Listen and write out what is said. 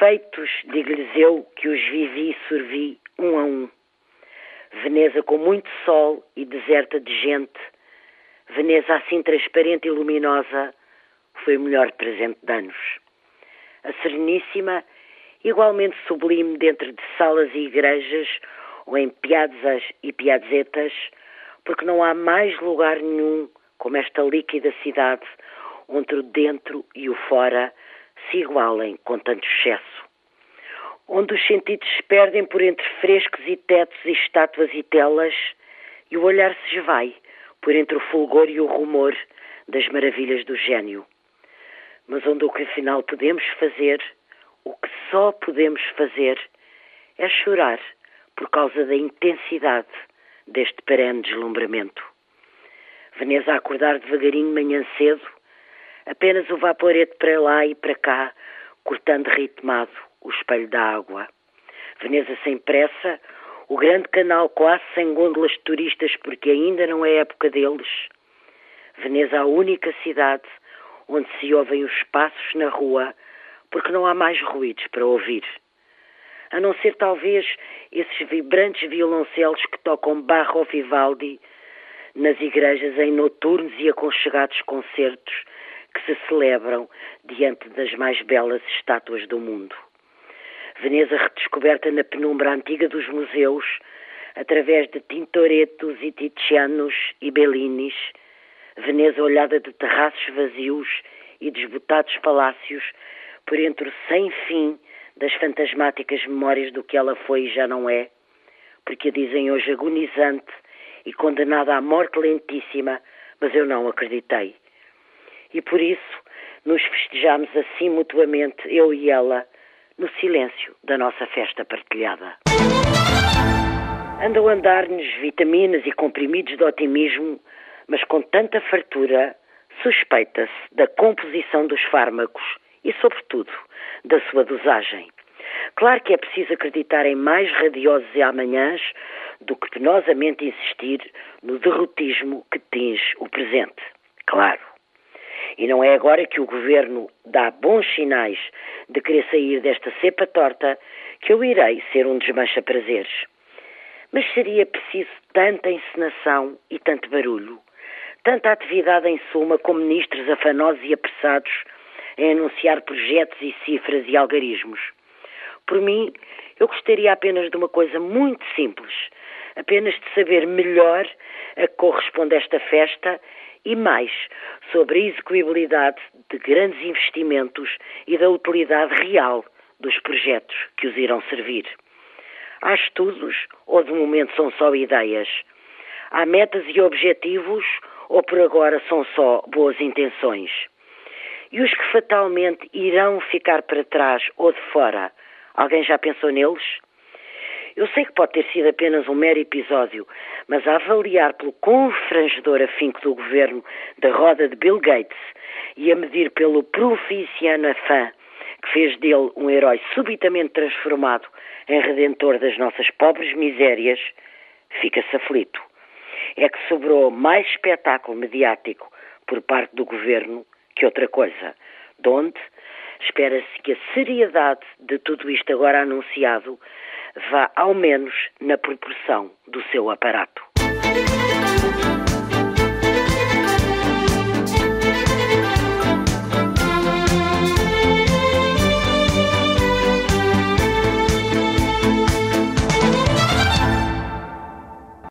Feitos, digo-lhes eu, que os vivi e sorvi um a um. Veneza com muito sol e deserta de gente, Veneza assim transparente e luminosa, foi o melhor presente de anos. A Sereníssima, igualmente sublime dentro de salas e igrejas, ou em piazzas e piazzetas, porque não há mais lugar nenhum como esta líquida cidade, onde o dentro e o fora se igualem com tanto excesso. Onde os sentidos se perdem por entre frescos e tetos e estátuas e telas, e o olhar se esvai por entre o fulgor e o rumor das maravilhas do gênio. Mas onde o que afinal podemos fazer, o que só podemos fazer, é chorar por causa da intensidade deste perene deslumbramento. Veneza a acordar devagarinho manhã cedo, apenas o vaporete para lá e para cá, cortando ritmado o espelho da água. Veneza sem pressa, o grande canal quase sem gôndolas de turistas porque ainda não é época deles. Veneza a única cidade onde se ouvem os passos na rua porque não há mais ruídos para ouvir. A não ser talvez esses vibrantes violoncelos que tocam Barro Vivaldi nas igrejas em noturnos e aconchegados concertos que se celebram diante das mais belas estátuas do mundo. Veneza redescoberta na penumbra antiga dos museus, através de Tintoretos e Titianos e Bellinis, Veneza olhada de terraços vazios e desbotados palácios, por entre o sem fim das fantasmáticas memórias do que ela foi e já não é, porque a dizem hoje agonizante e condenada à morte lentíssima, mas eu não acreditei. E por isso nos festejamos assim mutuamente, eu e ela, no silêncio da nossa festa partilhada. Andam a andar-nos vitaminas e comprimidos de otimismo, mas com tanta fartura, suspeita-se da composição dos fármacos e, sobretudo, da sua dosagem. Claro que é preciso acreditar em mais radiosos e amanhãs do que penosamente insistir no derrotismo que tinge o presente. Claro. E não é agora que o governo dá bons sinais de querer sair desta cepa torta que eu irei ser um desmancha-prazeres. Mas seria preciso tanta encenação e tanto barulho, tanta atividade em suma, com ministros afanosos e apressados em anunciar projetos e cifras e algarismos. Por mim, eu gostaria apenas de uma coisa muito simples, apenas de saber melhor a que corresponde esta festa e mais sobre a execuibilidade de grandes investimentos e da utilidade real dos projetos que os irão servir. Há estudos ou de momento são só ideias? Há metas e objetivos ou por agora são só boas intenções? E os que fatalmente irão ficar para trás ou de fora, alguém já pensou neles? Eu sei que pode ter sido apenas um mero episódio, mas a avaliar pelo confrangedor afinco do governo da roda de Bill Gates e a medir pelo proficiano afã que fez dele um herói subitamente transformado em redentor das nossas pobres misérias, fica-se aflito. É que sobrou mais espetáculo mediático por parte do governo que outra coisa, de onde espera-se que a seriedade de tudo isto agora anunciado vá ao menos na proporção do seu aparato.